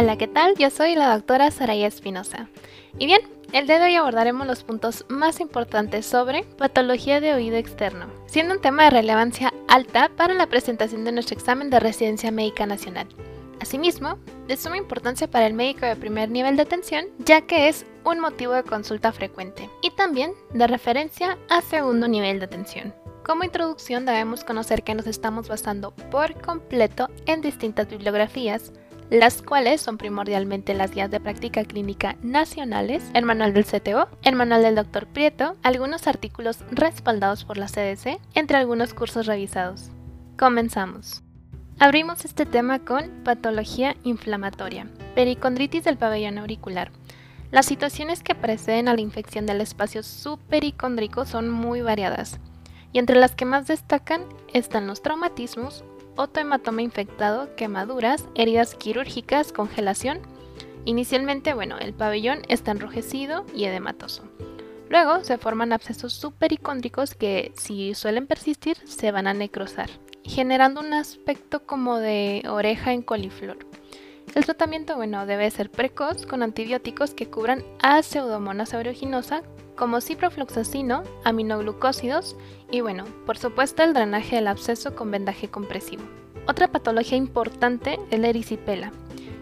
Hola, ¿qué tal? Yo soy la doctora Saraya Espinosa. Y bien, el día de hoy abordaremos los puntos más importantes sobre patología de oído externo, siendo un tema de relevancia alta para la presentación de nuestro examen de residencia médica nacional. Asimismo, de suma importancia para el médico de primer nivel de atención, ya que es un motivo de consulta frecuente, y también de referencia a segundo nivel de atención. Como introducción debemos conocer que nos estamos basando por completo en distintas bibliografías, las cuales son primordialmente las guías de práctica clínica nacionales, el manual del CTO, el manual del Dr. Prieto, algunos artículos respaldados por la CDC, entre algunos cursos revisados. Comenzamos. Abrimos este tema con patología inflamatoria, pericondritis del pabellón auricular. Las situaciones que preceden a la infección del espacio supericóndrico son muy variadas, y entre las que más destacan están los traumatismos, otohematoma infectado, quemaduras, heridas quirúrgicas, congelación. Inicialmente, bueno, el pabellón está enrojecido y edematoso. Luego se forman abscesos supericóndricos que, si suelen persistir, se van a necrosar generando un aspecto como de oreja en coliflor. El tratamiento, bueno, debe ser precoz con antibióticos que cubran a Pseudomonas aeruginosa como ciprofloxacino, aminoglucósidos y bueno, por supuesto el drenaje del absceso con vendaje compresivo. Otra patología importante es la erisipela.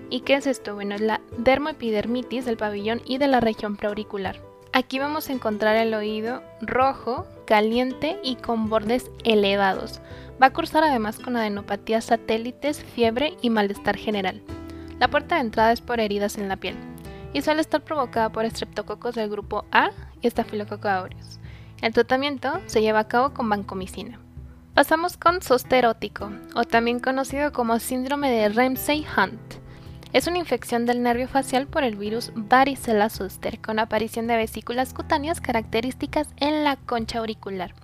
¿Y qué es esto? Bueno, es la dermoepidermitis del pabellón y de la región preauricular. Aquí vamos a encontrar el oído rojo, caliente y con bordes elevados, Va a cursar además con adenopatías satélites, fiebre y malestar general. La puerta de entrada es por heridas en la piel y suele estar provocada por estreptococos del grupo A y estafilococcus aureus. El tratamiento se lleva a cabo con vancomicina. Pasamos con sosterótico, o también conocido como síndrome de Ramsay-Hunt. Es una infección del nervio facial por el virus varicela zoster, con aparición de vesículas cutáneas características en la concha auricular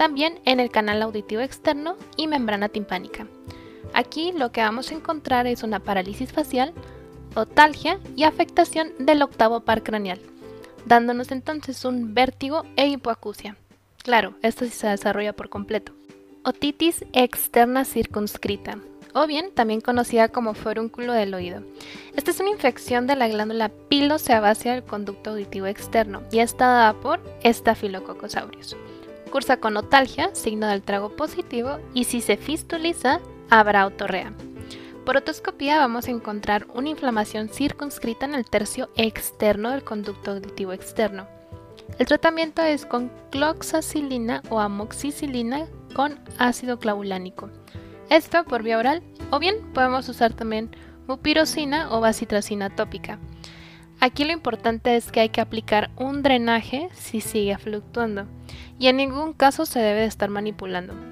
también en el canal auditivo externo y membrana timpánica. Aquí lo que vamos a encontrar es una parálisis facial, otalgia y afectación del octavo par craneal, dándonos entonces un vértigo e hipoacusia. Claro, esto sí se desarrolla por completo. Otitis externa circunscrita, o bien también conocida como forúnculo del oído. Esta es una infección de la glándula pilosebácea del conducto auditivo externo y está dada por Staphylococcus aureus. Cursa con otalgia, signo del trago positivo, y si se fistuliza, habrá otorrea. Por otoscopía vamos a encontrar una inflamación circunscrita en el tercio externo del conducto auditivo externo. El tratamiento es con cloxacilina o amoxicilina con ácido clavulánico. Esto por vía oral o bien podemos usar también mupirocina o bacitracina tópica. Aquí lo importante es que hay que aplicar un drenaje si sigue fluctuando y en ningún caso se debe de estar manipulando.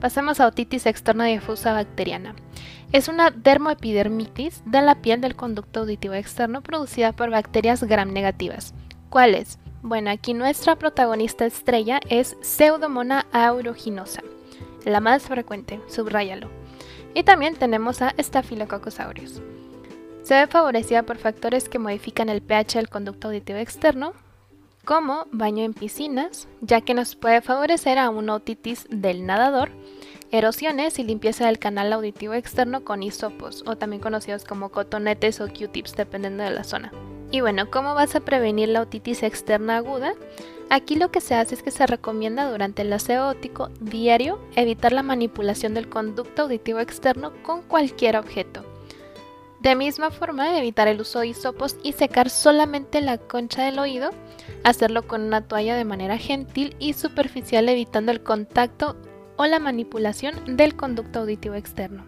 Pasemos a otitis externa difusa bacteriana. Es una dermoepidermitis de la piel del conducto auditivo externo producida por bacterias gram negativas. ¿Cuáles? Bueno, aquí nuestra protagonista estrella es Pseudomonas aeruginosa, la más frecuente, subráyalo. Y también tenemos a Staphylococcus aureus. Se ve favorecida por factores que modifican el pH del conducto auditivo externo, como baño en piscinas, ya que nos puede favorecer a una otitis del nadador, erosiones y limpieza del canal auditivo externo con hisopos, o también conocidos como cotonetes o Q-tips, dependiendo de la zona. Y bueno, ¿cómo vas a prevenir la otitis externa aguda? Aquí lo que se hace es que se recomienda durante el aseo óptico diario evitar la manipulación del conducto auditivo externo con cualquier objeto de misma forma, evitar el uso de hisopos y secar solamente la concha del oído, hacerlo con una toalla de manera gentil y superficial evitando el contacto o la manipulación del conducto auditivo externo.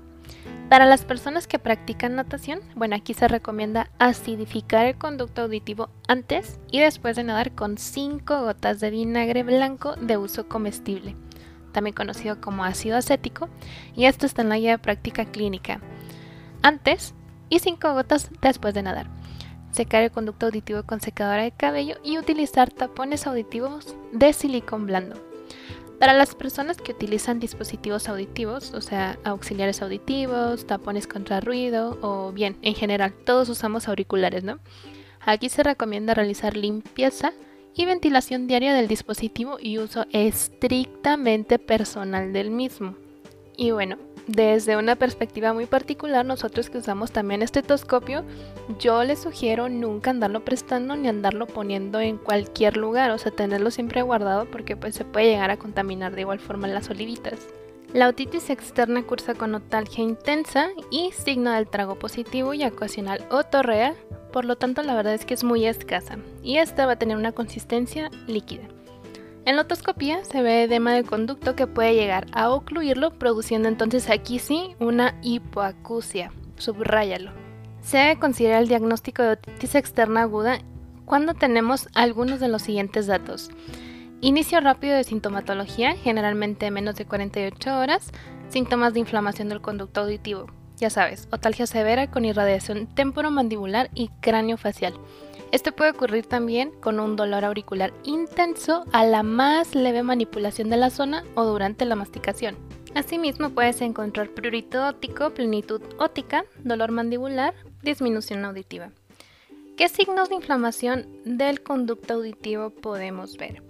Para las personas que practican natación, bueno, aquí se recomienda acidificar el conducto auditivo antes y después de nadar con 5 gotas de vinagre blanco de uso comestible, también conocido como ácido acético, y esto está en la guía de práctica clínica. Antes, y 5 gotas después de nadar. Secar el conducto auditivo con secadora de cabello y utilizar tapones auditivos de silicón blando. Para las personas que utilizan dispositivos auditivos, o sea, auxiliares auditivos, tapones contra ruido o bien, en general, todos usamos auriculares, ¿no? Aquí se recomienda realizar limpieza y ventilación diaria del dispositivo y uso estrictamente personal del mismo. Y bueno, desde una perspectiva muy particular, nosotros que usamos también estetoscopio, yo les sugiero nunca andarlo prestando ni andarlo poniendo en cualquier lugar, o sea, tenerlo siempre guardado porque pues se puede llegar a contaminar de igual forma las olivitas. La otitis externa cursa con otalgia intensa y signo del trago positivo y ocasional otorrea, por lo tanto la verdad es que es muy escasa y esta va a tener una consistencia líquida. En la otoscopía se ve edema del conducto que puede llegar a ocluirlo, produciendo entonces aquí sí una hipoacusia. Subráyalo. Se debe considerar el diagnóstico de otitis externa aguda cuando tenemos algunos de los siguientes datos. Inicio rápido de sintomatología, generalmente menos de 48 horas, síntomas de inflamación del conducto auditivo. Ya sabes, otalgia severa con irradiación temporomandibular y cráneo facial. Este puede ocurrir también con un dolor auricular intenso a la más leve manipulación de la zona o durante la masticación. Asimismo puedes encontrar prurito óptico, plenitud óptica, dolor mandibular, disminución auditiva. ¿Qué signos de inflamación del conducto auditivo podemos ver?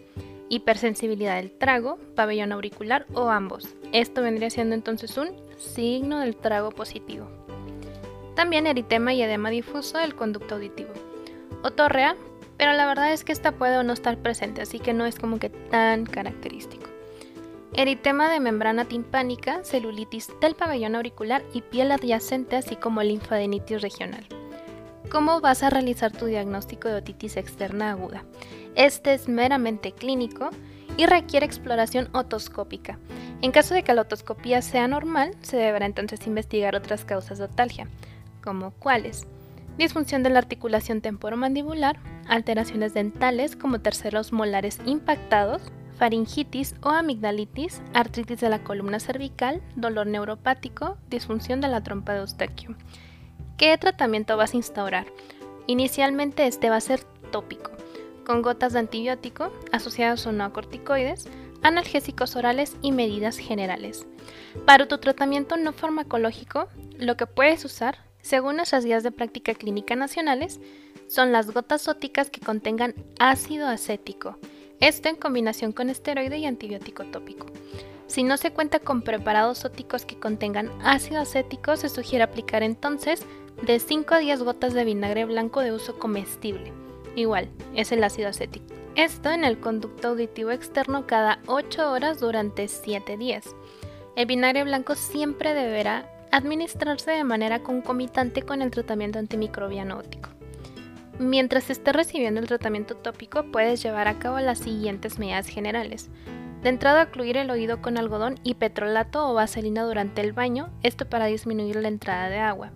hipersensibilidad del trago, pabellón auricular o ambos. Esto vendría siendo entonces un signo del trago positivo. También eritema y edema difuso del conducto auditivo. Otorrea, pero la verdad es que esta puede o no estar presente, así que no es como que tan característico. Eritema de membrana timpánica, celulitis del pabellón auricular y piel adyacente, así como linfadenitis regional. ¿Cómo vas a realizar tu diagnóstico de otitis externa aguda? Este es meramente clínico y requiere exploración otoscópica. En caso de que la otoscopía sea normal, se deberá entonces investigar otras causas de otalgia, como cuáles: disfunción de la articulación temporomandibular, alteraciones dentales como terceros molares impactados, faringitis o amigdalitis, artritis de la columna cervical, dolor neuropático, disfunción de la trompa de Eustaquio. ¿Qué tratamiento vas a instaurar? Inicialmente este va a ser tópico con gotas de antibiótico asociadas o no a corticoides, analgésicos orales y medidas generales. Para tu tratamiento no farmacológico, lo que puedes usar, según nuestras guías de práctica clínica nacionales, son las gotas óticas que contengan ácido acético, esto en combinación con esteroide y antibiótico tópico. Si no se cuenta con preparados óticos que contengan ácido acético, se sugiere aplicar entonces de 5 a 10 gotas de vinagre blanco de uso comestible igual, es el ácido acético. Esto en el conducto auditivo externo cada 8 horas durante 7 días. El vinagre blanco siempre deberá administrarse de manera concomitante con el tratamiento antimicrobiano óptico. Mientras esté recibiendo el tratamiento tópico, puedes llevar a cabo las siguientes medidas generales. De entrada, ocluir el oído con algodón y petrolato o vaselina durante el baño, esto para disminuir la entrada de agua.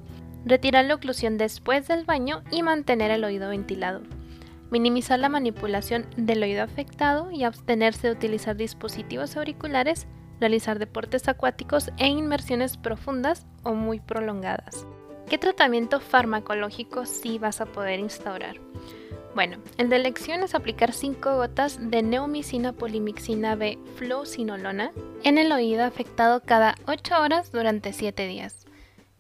Retirar la oclusión después del baño y mantener el oído ventilado minimizar la manipulación del oído afectado y abstenerse de utilizar dispositivos auriculares, realizar deportes acuáticos e inmersiones profundas o muy prolongadas. ¿Qué tratamiento farmacológico sí vas a poder instaurar? Bueno, el de elección es aplicar 5 gotas de neomicina polimixina B fluocinolona en el oído afectado cada 8 horas durante 7 días.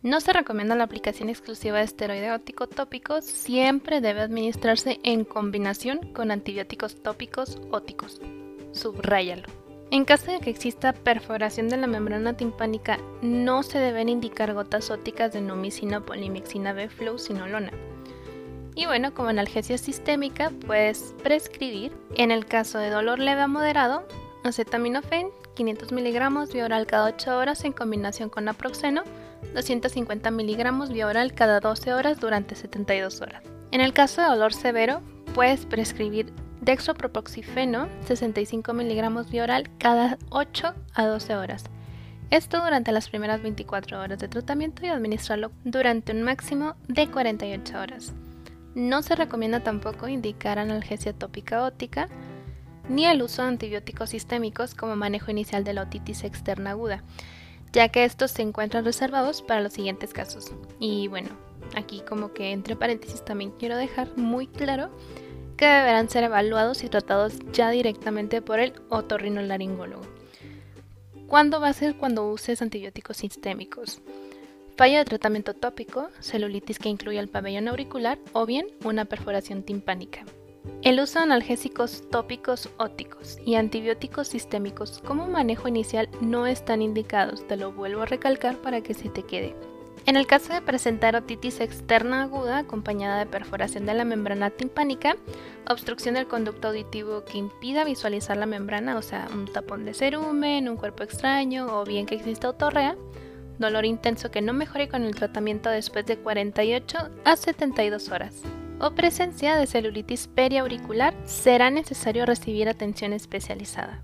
No se recomienda la aplicación exclusiva de esteroide óptico tópico, siempre debe administrarse en combinación con antibióticos tópicos óticos. Subráyalo. En caso de que exista perforación de la membrana timpánica, no se deben indicar gotas ópticas de nomicina o polimixina B fluocinolona. Y bueno, como analgesia sistémica, puedes prescribir, en el caso de dolor leve a moderado, acetaminofén 500 mg vía oral cada 8 horas en combinación con naproxeno 250 miligramos vía oral cada 12 horas durante 72 horas. En el caso de dolor severo, puedes prescribir dextropropoxifeno 65 miligramos vía oral cada 8 a 12 horas. Esto durante las primeras 24 horas de tratamiento y administrarlo durante un máximo de 48 horas. No se recomienda tampoco indicar analgesia tópica óptica ni el uso de antibióticos sistémicos como manejo inicial de la otitis externa aguda, ya que estos se encuentran reservados para los siguientes casos. Y bueno, aquí como que entre paréntesis también quiero dejar muy claro que deberán ser evaluados y tratados ya directamente por el otorrinolaringólogo. ¿Cuándo va a ser cuando uses antibióticos sistémicos? Falla de tratamiento tópico, celulitis que incluye el pabellón auricular o bien una perforación timpánica. El uso de analgésicos tópicos óticos y antibióticos sistémicos como manejo inicial no están indicados, te lo vuelvo a recalcar para que se te quede. En el caso de presentar otitis externa aguda acompañada de perforación de la membrana timpánica, obstrucción del conducto auditivo que impida visualizar la membrana, o sea, un tapón de cerumen, un cuerpo extraño o bien que exista otorrea, dolor intenso que no mejore con el tratamiento después de 48 a 72 horas, o presencia de celulitis periauricular, será necesario recibir atención especializada.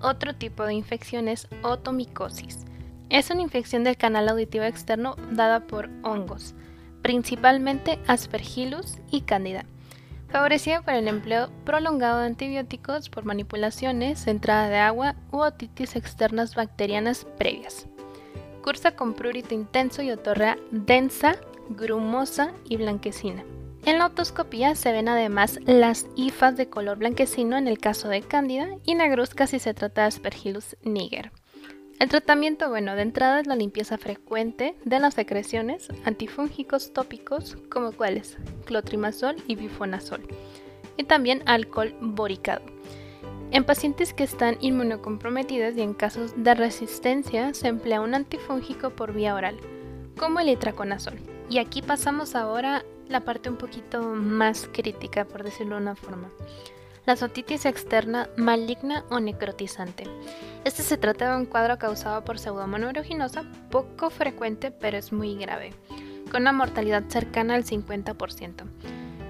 Otro tipo de infección es otomicosis es una infección del canal auditivo externo dada por hongos, principalmente Aspergillus y Candida, favorecida por el empleo prolongado de antibióticos por manipulaciones, entrada de agua u otitis externas bacterianas previas. Cursa con prurito intenso y otorrea densa, grumosa y blanquecina. En la otoscopía se ven además las hifas de color blanquecino en el caso de Cándida y negruzca si se trata de Aspergillus niger. El tratamiento, bueno, de entrada es la limpieza frecuente de las secreciones, antifúngicos tópicos como cuáles, clotrimazol y bifonazol, y también alcohol boricado. En pacientes que están inmunocomprometidos y en casos de resistencia se emplea un antifúngico por vía oral, como el itraconazol. Y aquí pasamos ahora la parte un poquito más crítica, por decirlo de una forma la otitis externa maligna o necrotizante. Este se trata de un cuadro causado por pseudomonas aeruginosa, poco frecuente pero es muy grave, con una mortalidad cercana al 50%.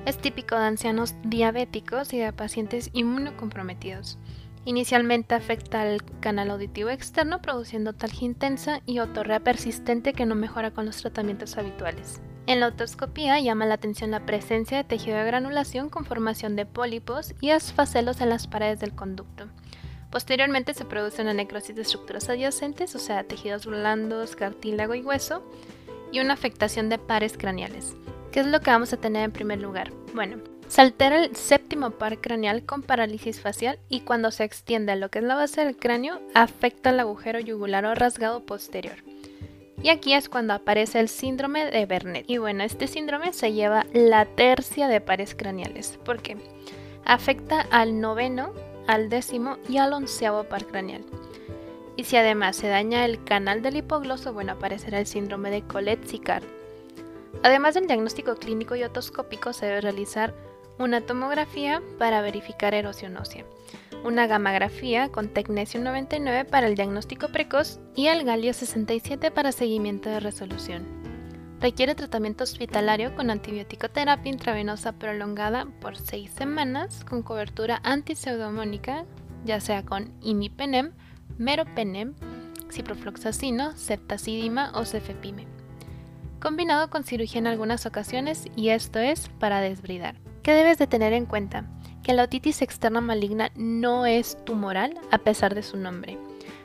Es típico de ancianos diabéticos y de pacientes inmunocomprometidos. Inicialmente afecta al canal auditivo externo produciendo talgia intensa y otorrea persistente que no mejora con los tratamientos habituales. En la otoscopía llama la atención la presencia de tejido de granulación con formación de pólipos y asfacelos en las paredes del conducto. Posteriormente se produce una necrosis de estructuras adyacentes, o sea, tejidos blandos, cartílago y hueso, y una afectación de pares craneales. ¿Qué es lo que vamos a tener en primer lugar? Bueno, se altera el séptimo par craneal con parálisis facial y cuando se extiende a lo que es la base del cráneo, afecta el agujero yugular o rasgado posterior. Y aquí es cuando aparece el síndrome de Bernet. Y bueno, este síndrome se lleva la tercia de pares craneales. porque Afecta al noveno, al décimo y al onceavo par craneal. Y si además se daña el canal del hipogloso, bueno, aparecerá el síndrome de Collet-Sicard. Además del diagnóstico clínico y otoscópico, se debe realizar una tomografía para verificar erosión ósea una gammagrafía con Tecnesio 99 para el diagnóstico precoz y el galio 67 para seguimiento de resolución. Requiere tratamiento hospitalario con antibiótico terapia intravenosa prolongada por 6 semanas con cobertura antipseudomónica, ya sea con imipenem, meropenem, ciprofloxacino, septacidima o cefepime. Combinado con cirugía en algunas ocasiones y esto es para desbridar. ¿Qué debes de tener en cuenta? que la otitis externa maligna no es tumoral a pesar de su nombre.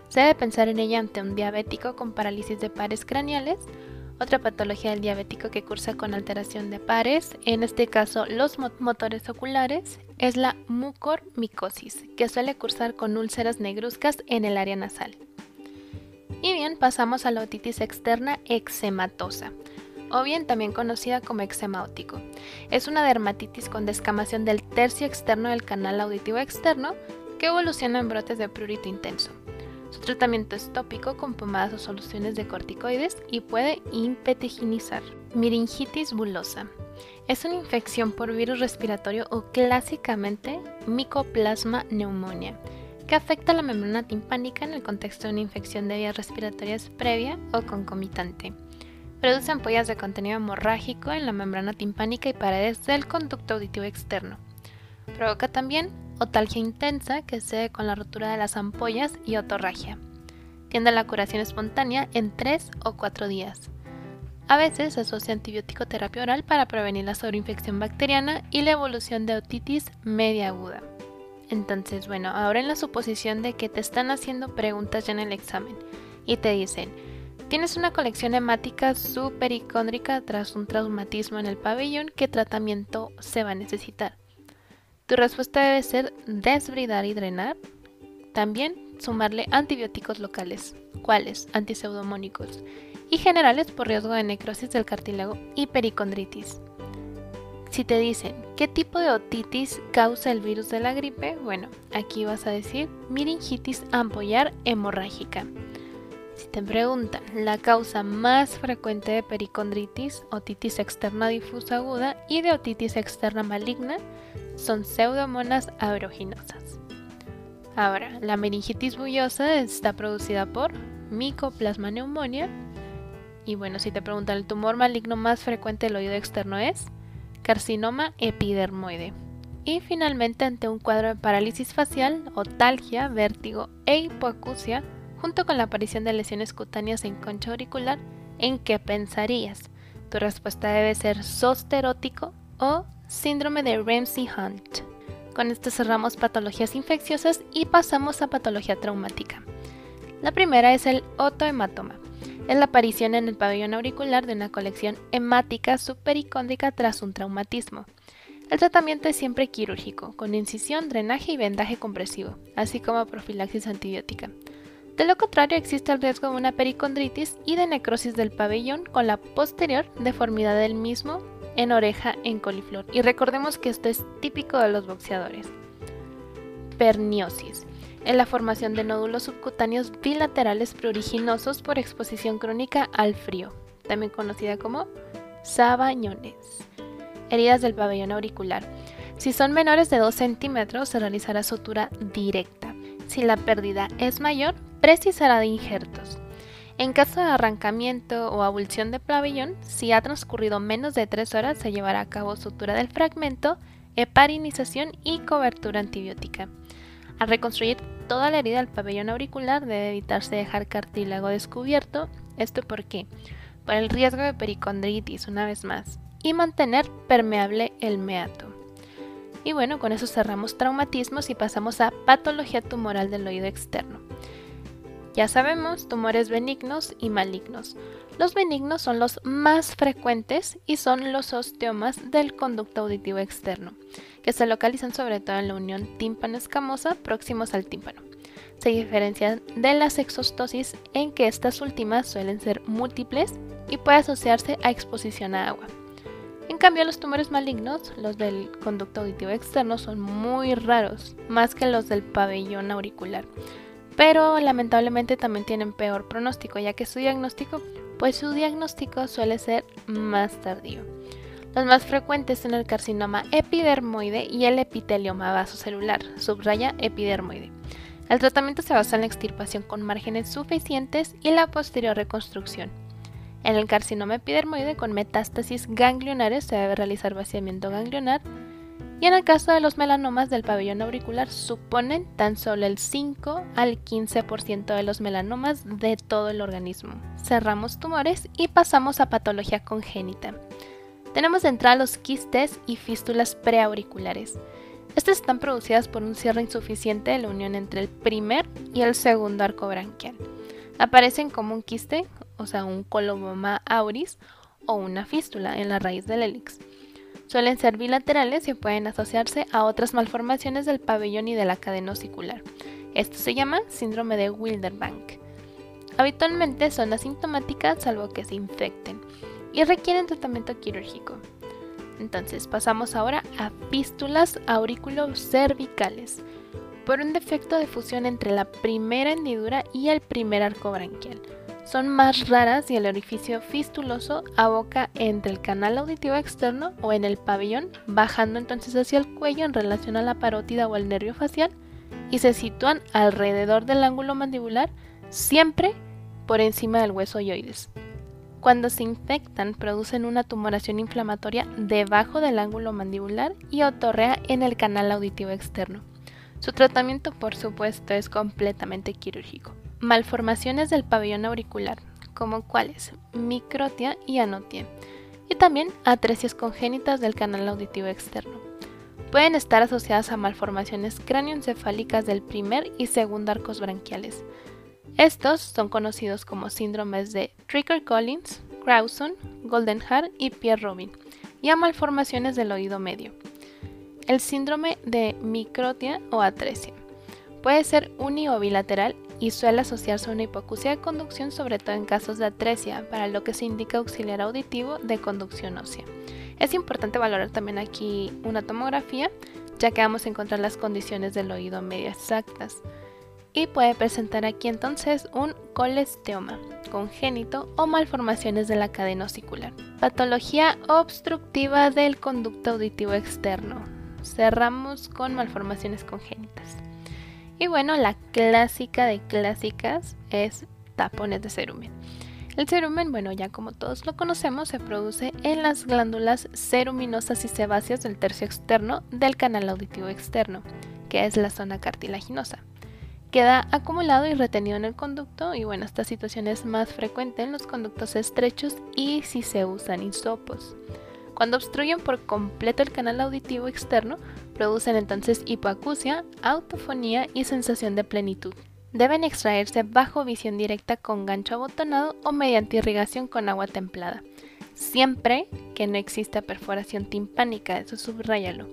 Se debe pensar en ella ante un diabético con parálisis de pares craneales, otra patología del diabético que cursa con alteración de pares, en este caso los motores oculares, es la mucormicosis, que suele cursar con úlceras negruzcas en el área nasal. Y bien, pasamos a la otitis externa eczematosa o bien también conocida como eczema óptico. Es una dermatitis con descamación del tercio externo del canal auditivo externo que evoluciona en brotes de prurito intenso. Su tratamiento es tópico con pomadas o soluciones de corticoides y puede impetiginizar. Miringitis bulosa. Es una infección por virus respiratorio o clásicamente Mycoplasma pneumonia, que afecta la membrana timpánica en el contexto de una infección de vías respiratorias previa o concomitante. Produce ampollas de contenido hemorrágico en la membrana timpánica y paredes del conducto auditivo externo. Provoca también otalgia intensa que se con la rotura de las ampollas y otorragia. Tiende a la curación espontánea en 3 o 4 días. A veces se asocia antibiótico terapia oral para prevenir la sobreinfección bacteriana y la evolución de otitis media aguda. Entonces, bueno, ahora en la suposición de que te están haciendo preguntas ya en el examen y te dicen, Tienes una colección hemática supericóndrica tras un traumatismo en el pabellón. ¿Qué tratamiento se va a necesitar? Tu respuesta debe ser desbridar y drenar. También sumarle antibióticos locales. ¿Cuáles? Antiseudomónicos. Y generales por riesgo de necrosis del cartílago y pericondritis. Si te dicen ¿Qué tipo de otitis causa el virus de la gripe? Bueno, aquí vas a decir meningitis ampollar hemorrágica. Si te preguntan la causa más frecuente de pericondritis, otitis externa difusa aguda y de otitis externa maligna, son pseudomonas aeruginosas. Ahora, la meningitis bullosa está producida por Mycoplasma pneumonia. Y bueno, si te preguntan el tumor maligno más frecuente del oído externo es carcinoma epidermoide. Y finalmente, ante un cuadro de parálisis facial, otalgia, vértigo e hipoacusia, junto con la aparición de lesiones cutáneas en concha auricular, ¿en qué pensarías? Tu respuesta debe ser sosterótico o síndrome de Ramsey-Hunt. Con esto cerramos patologías infecciosas y pasamos a patología traumática. La primera es el otohematoma. Es la aparición en el pabellón auricular de una colección hemática supericóndrica tras un traumatismo. El tratamiento es siempre quirúrgico, con incisión, drenaje y vendaje compresivo, así como profilaxis antibiótica. De lo contrario, existe el riesgo de una pericondritis y de necrosis del pabellón con la posterior deformidad del mismo en oreja en coliflor. Y recordemos que esto es típico de los boxeadores. Perniosis. Es la formación de nódulos subcutáneos bilaterales pruriginosos por exposición crónica al frío, también conocida como sabañones. Heridas del pabellón auricular. Si son menores de 2 centímetros, se realizará sutura directa. Si la pérdida es mayor, precisará de injertos. En caso de arrancamiento o abulsión de pabellón, si ha transcurrido menos de 3 horas, se llevará a cabo sutura del fragmento, heparinización y cobertura antibiótica. Al reconstruir toda la herida del pabellón auricular, debe evitarse dejar cartílago descubierto. ¿Esto por qué? Por el riesgo de pericondritis, una vez más, y mantener permeable el meato. Y bueno, con eso cerramos traumatismos y pasamos a patología tumoral del oído externo. Ya sabemos, tumores benignos y malignos. Los benignos son los más frecuentes y son los osteomas del conducto auditivo externo, que se localizan sobre todo en la unión tímpano-escamosa próximos al tímpano. Se diferencian de las exostosis en que estas últimas suelen ser múltiples y puede asociarse a exposición a agua. En cambio, los tumores malignos, los del conducto auditivo externo, son muy raros, más que los del pabellón auricular pero lamentablemente también tienen peor pronóstico, ya que su diagnóstico, pues su diagnóstico suele ser más tardío. Los más frecuentes son el carcinoma epidermoide y el epitelioma vasocelular, subraya epidermoide. El tratamiento se basa en la extirpación con márgenes suficientes y la posterior reconstrucción. En el carcinoma epidermoide con metástasis ganglionares se debe realizar vaciamiento ganglionar y en el caso de los melanomas del pabellón auricular suponen tan solo el 5 al 15% de los melanomas de todo el organismo. Cerramos tumores y pasamos a patología congénita. Tenemos de entrada los quistes y fístulas preauriculares. Estas están producidas por un cierre insuficiente de la unión entre el primer y el segundo arco branquial. Aparecen como un quiste, o sea, un coloboma auris, o una fístula en la raíz del hélix. Suelen ser bilaterales y pueden asociarse a otras malformaciones del pabellón y de la cadena osicular. Esto se llama síndrome de Wilderbank. Habitualmente son asintomáticas salvo que se infecten y requieren tratamiento quirúrgico. Entonces pasamos ahora a fístulas auriculocervicales por un defecto de fusión entre la primera hendidura y el primer arco branquial son más raras y el orificio fistuloso aboca entre el canal auditivo externo o en el pabellón, bajando entonces hacia el cuello en relación a la parótida o el nervio facial y se sitúan alrededor del ángulo mandibular, siempre por encima del hueso yoides. Cuando se infectan, producen una tumoración inflamatoria debajo del ángulo mandibular y otorrea en el canal auditivo externo. Su tratamiento, por supuesto, es completamente quirúrgico. Malformaciones del pabellón auricular, como cuáles, microtia y anotia, y también atresias congénitas del canal auditivo externo. Pueden estar asociadas a malformaciones cráneoencefálicas del primer y segundo arcos branquiales. Estos son conocidos como síndromes de Tricker-Collins, Crowson, Goldenhar y Pierre-Robin, y a malformaciones del oído medio. El síndrome de microtia o atresia puede ser uni o bilateral y suele asociarse a una hipoacusia de conducción, sobre todo en casos de atresia, para lo que se indica auxiliar auditivo de conducción ósea. Es importante valorar también aquí una tomografía, ya que vamos a encontrar las condiciones del oído medio exactas. Y puede presentar aquí entonces un colesteoma congénito o malformaciones de la cadena osicular. Patología obstructiva del conducto auditivo externo. Cerramos con malformaciones congénitas. Y bueno, la clásica de clásicas es tapones de cerumen. El cerumen, bueno, ya como todos lo conocemos, se produce en las glándulas ceruminosas y sebáceas del tercio externo del canal auditivo externo, que es la zona cartilaginosa. Queda acumulado y retenido en el conducto y bueno, esta situación es más frecuente en los conductos estrechos y si se usan hisopos. Cuando obstruyen por completo el canal auditivo externo, producen entonces hipoacusia, autofonía y sensación de plenitud. Deben extraerse bajo visión directa con gancho abotonado o mediante irrigación con agua templada, siempre que no exista perforación timpánica, eso subrayalo.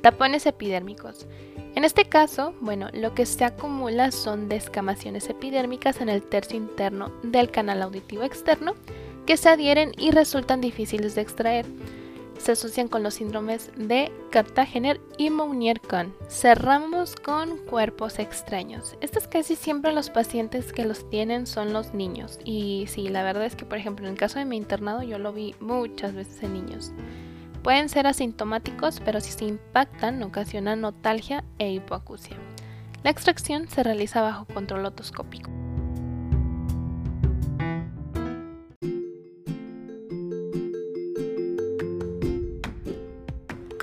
Tapones epidérmicos. En este caso, bueno, lo que se acumula son descamaciones epidérmicas en el tercio interno del canal auditivo externo que se adhieren y resultan difíciles de extraer. Se asocian con los síndromes de Cartagener y Mounier-Kahn. Cerramos con cuerpos extraños. Estos casi siempre los pacientes que los tienen son los niños. Y sí, la verdad es que, por ejemplo, en el caso de mi internado yo lo vi muchas veces en niños. Pueden ser asintomáticos, pero si se impactan ocasionan notalgia e hipoacusia. La extracción se realiza bajo control otoscópico.